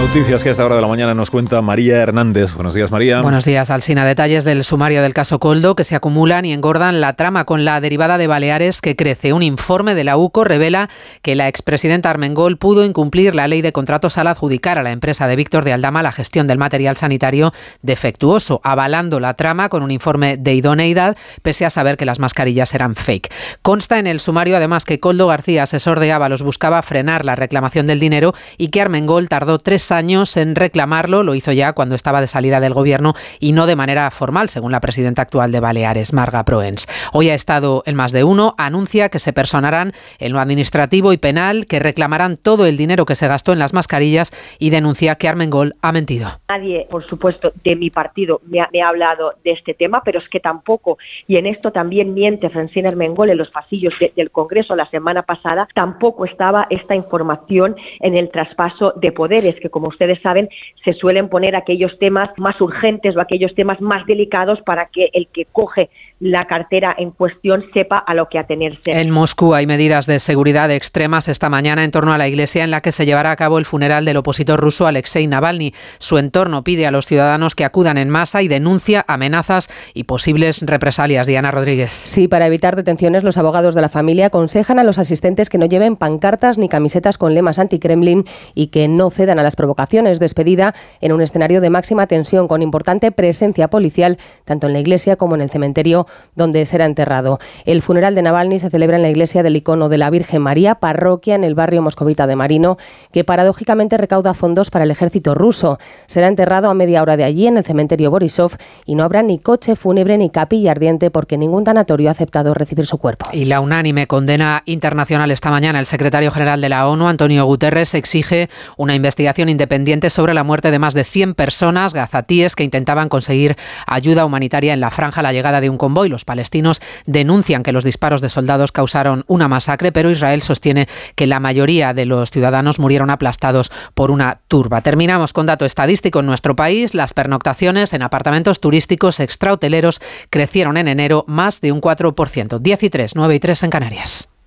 Noticias que a esta hora de la mañana nos cuenta María Hernández. Buenos días, María. Buenos días, Alsina. Detalles del sumario del caso Coldo que se acumulan y engordan la trama con la derivada de Baleares que crece. Un informe de la UCO revela que la expresidenta Armengol pudo incumplir la ley de contratos al adjudicar a la empresa de Víctor de Aldama la gestión del material sanitario defectuoso, avalando la trama con un informe de idoneidad, pese a saber que las mascarillas eran fake. Consta en el sumario además que Coldo García, asesor de Ábalos, buscaba frenar la reclamación del dinero y que Armengol tardó tres años en reclamarlo, lo hizo ya cuando estaba de salida del gobierno y no de manera formal, según la presidenta actual de Baleares, Marga Proens. Hoy ha estado en más de uno, anuncia que se personarán en lo administrativo y penal, que reclamarán todo el dinero que se gastó en las mascarillas y denuncia que Armengol ha mentido. Nadie, por supuesto, de mi partido me ha, hablado de este tema, pero es que tampoco, y en esto también miente Francina Armengol en los pasillos del Congreso la semana pasada, tampoco estaba esta información en el traspaso de poderes, que como ustedes saben, se suelen poner aquellos temas más urgentes o aquellos temas más delicados para que el que coge la cartera en cuestión sepa a lo que atenerse. En Moscú hay medidas de seguridad extremas esta mañana en torno a la iglesia en la que se llevará a cabo el funeral del opositor ruso Alexei Navalny. Su entorno pide a los ciudadanos que acudan en masa y denuncia amenazas y posibles represalias. Diana Rodríguez. Sí, para evitar detenciones, los abogados de la familia aconsejan a los asistentes que no lleven pancartas ni camisetas con lemas anti-Kremlin y que no cedan a las provocaciones. Despedida en un escenario de máxima tensión con importante presencia policial tanto en la iglesia como en el cementerio donde será enterrado. El funeral de Navalny se celebra en la iglesia del icono de la Virgen María, parroquia en el barrio moscovita de Marino, que paradójicamente recauda fondos para el ejército ruso. Será enterrado a media hora de allí en el cementerio Borisov y no habrá ni coche fúnebre ni capilla ardiente porque ningún tanatorio ha aceptado recibir su cuerpo. Y la unánime condena internacional esta mañana. El secretario general de la ONU, Antonio Guterres, exige una investigación independiente sobre la muerte de más de 100 personas gazatíes que intentaban conseguir ayuda humanitaria en la franja a la llegada de un convoy los palestinos denuncian que los disparos de soldados causaron una masacre, pero Israel sostiene que la mayoría de los ciudadanos murieron aplastados por una turba. Terminamos con dato estadístico en nuestro país. Las pernoctaciones en apartamentos turísticos extrahoteleros crecieron en enero más de un 4%, 10 y 3, 9 y 3 en Canarias.